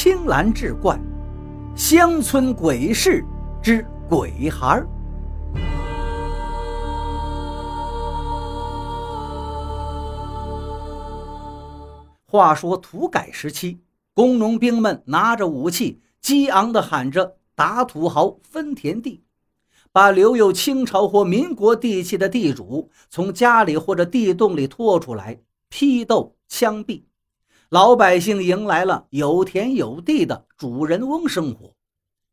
青蓝志怪，乡村鬼事之鬼孩儿。话说土改时期，工农兵们拿着武器，激昂地喊着“打土豪，分田地”，把留有清朝或民国地契的地主从家里或者地洞里拖出来批斗、枪毙。老百姓迎来了有田有地的主人翁生活。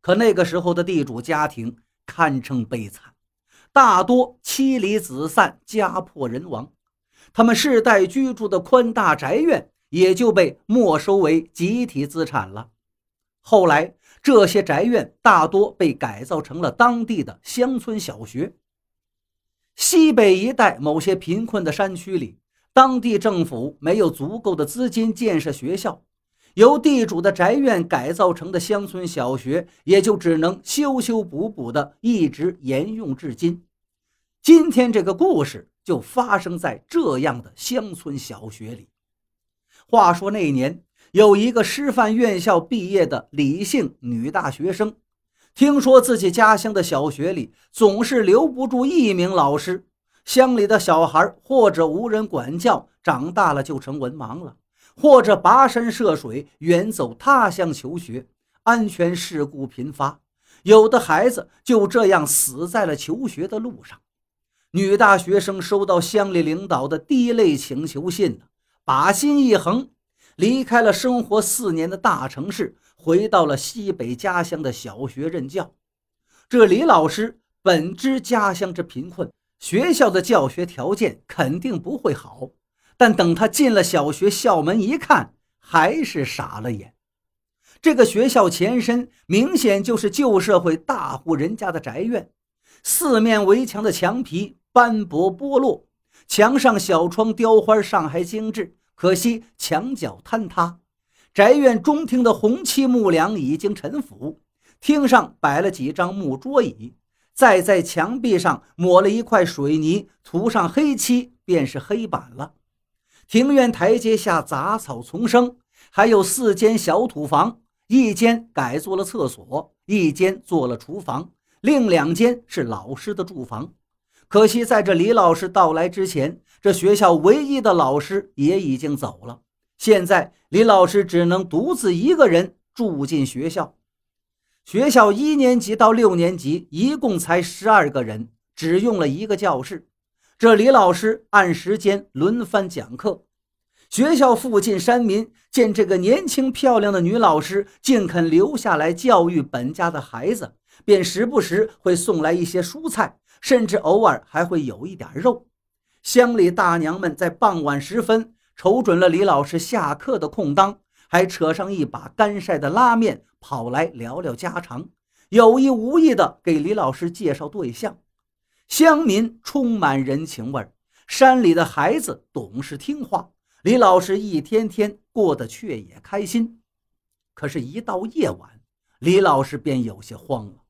可那个时候的地主家庭堪称悲惨，大多妻离子散，家破人亡，他们世代居住的宽大宅院。也就被没收为集体资产了。后来，这些宅院大多被改造成了当地的乡村小学。西北一带某些贫困的山区里，当地政府没有足够的资金建设学校，由地主的宅院改造成的乡村小学也就只能修修补补的一直沿用至今。今天这个故事就发生在这样的乡村小学里。话说那年，有一个师范院校毕业的李姓女大学生，听说自己家乡的小学里总是留不住一名老师，乡里的小孩或者无人管教，长大了就成文盲了，或者跋山涉水远走他乡求学，安全事故频发，有的孩子就这样死在了求学的路上。女大学生收到乡里领导的第一类请求信。把心一横，离开了生活四年的大城市，回到了西北家乡的小学任教。这李老师本知家乡之贫困，学校的教学条件肯定不会好，但等他进了小学校门一看，还是傻了眼。这个学校前身明显就是旧社会大户人家的宅院，四面围墙的墙皮斑驳剥落。墙上小窗雕花尚还精致，可惜墙角坍塌。宅院中厅的红漆木梁已经陈腐，厅上摆了几张木桌椅，再在墙壁上抹了一块水泥，涂上黑漆便是黑板了。庭院台阶下杂草丛生，还有四间小土房，一间改做了厕所，一间做了厨房，另两间是老师的住房。可惜，在这李老师到来之前，这学校唯一的老师也已经走了。现在，李老师只能独自一个人住进学校。学校一年级到六年级一共才十二个人，只用了一个教室。这李老师按时间轮番讲课。学校附近山民见这个年轻漂亮的女老师竟肯留下来教育本家的孩子，便时不时会送来一些蔬菜。甚至偶尔还会有一点肉。乡里大娘们在傍晚时分瞅准了李老师下课的空当，还扯上一把干晒的拉面跑来聊聊家常，有意无意的给李老师介绍对象。乡民充满人情味儿，山里的孩子懂事听话，李老师一天天过得却也开心。可是，一到夜晚，李老师便有些慌了。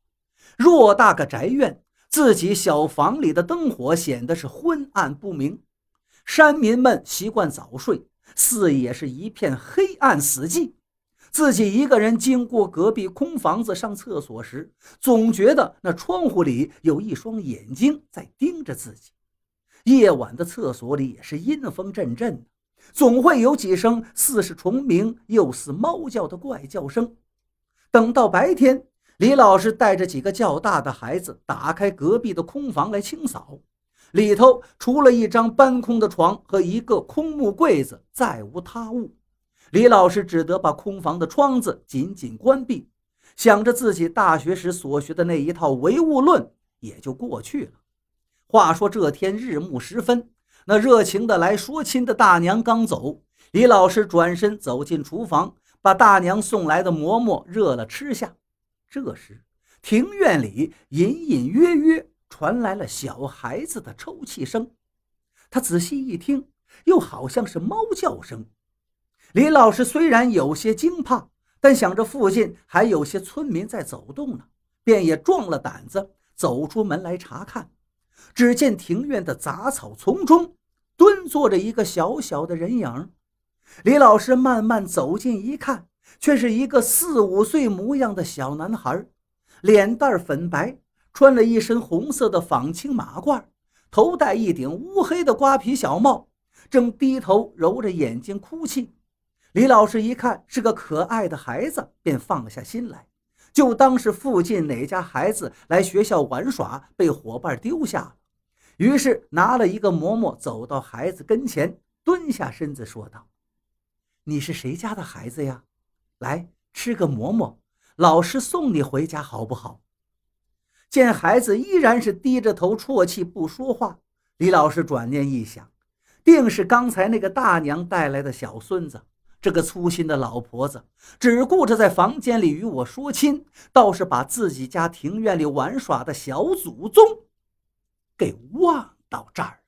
偌大个宅院。自己小房里的灯火显得是昏暗不明，山民们习惯早睡，四野是一片黑暗死寂。自己一个人经过隔壁空房子上厕所时，总觉得那窗户里有一双眼睛在盯着自己。夜晚的厕所里也是阴风阵阵的，总会有几声似是虫鸣又似猫叫的怪叫声。等到白天。李老师带着几个较大的孩子打开隔壁的空房来清扫，里头除了一张搬空的床和一个空木柜子，再无他物。李老师只得把空房的窗子紧紧关闭，想着自己大学时所学的那一套唯物论也就过去了。话说这天日暮时分，那热情的来说亲的大娘刚走，李老师转身走进厨房，把大娘送来的馍馍热了吃下。这时，庭院里隐隐约约传来了小孩子的抽泣声。他仔细一听，又好像是猫叫声。李老师虽然有些惊怕，但想着附近还有些村民在走动呢，便也壮了胆子走出门来查看。只见庭院的杂草丛中蹲坐着一个小小的人影。李老师慢慢走近一看。却是一个四五岁模样的小男孩，脸蛋粉白，穿了一身红色的纺青马褂，头戴一顶乌黑的瓜皮小帽，正低头揉着眼睛哭泣。李老师一看是个可爱的孩子，便放下心来，就当是附近哪家孩子来学校玩耍，被伙伴丢下了。于是拿了一个馍馍，走到孩子跟前，蹲下身子说道：“你是谁家的孩子呀？来吃个馍馍，老师送你回家好不好？”见孩子依然是低着头啜泣不说话，李老师转念一想，定是刚才那个大娘带来的小孙子。这个粗心的老婆子只顾着在房间里与我说亲，倒是把自己家庭院里玩耍的小祖宗给忘到这儿。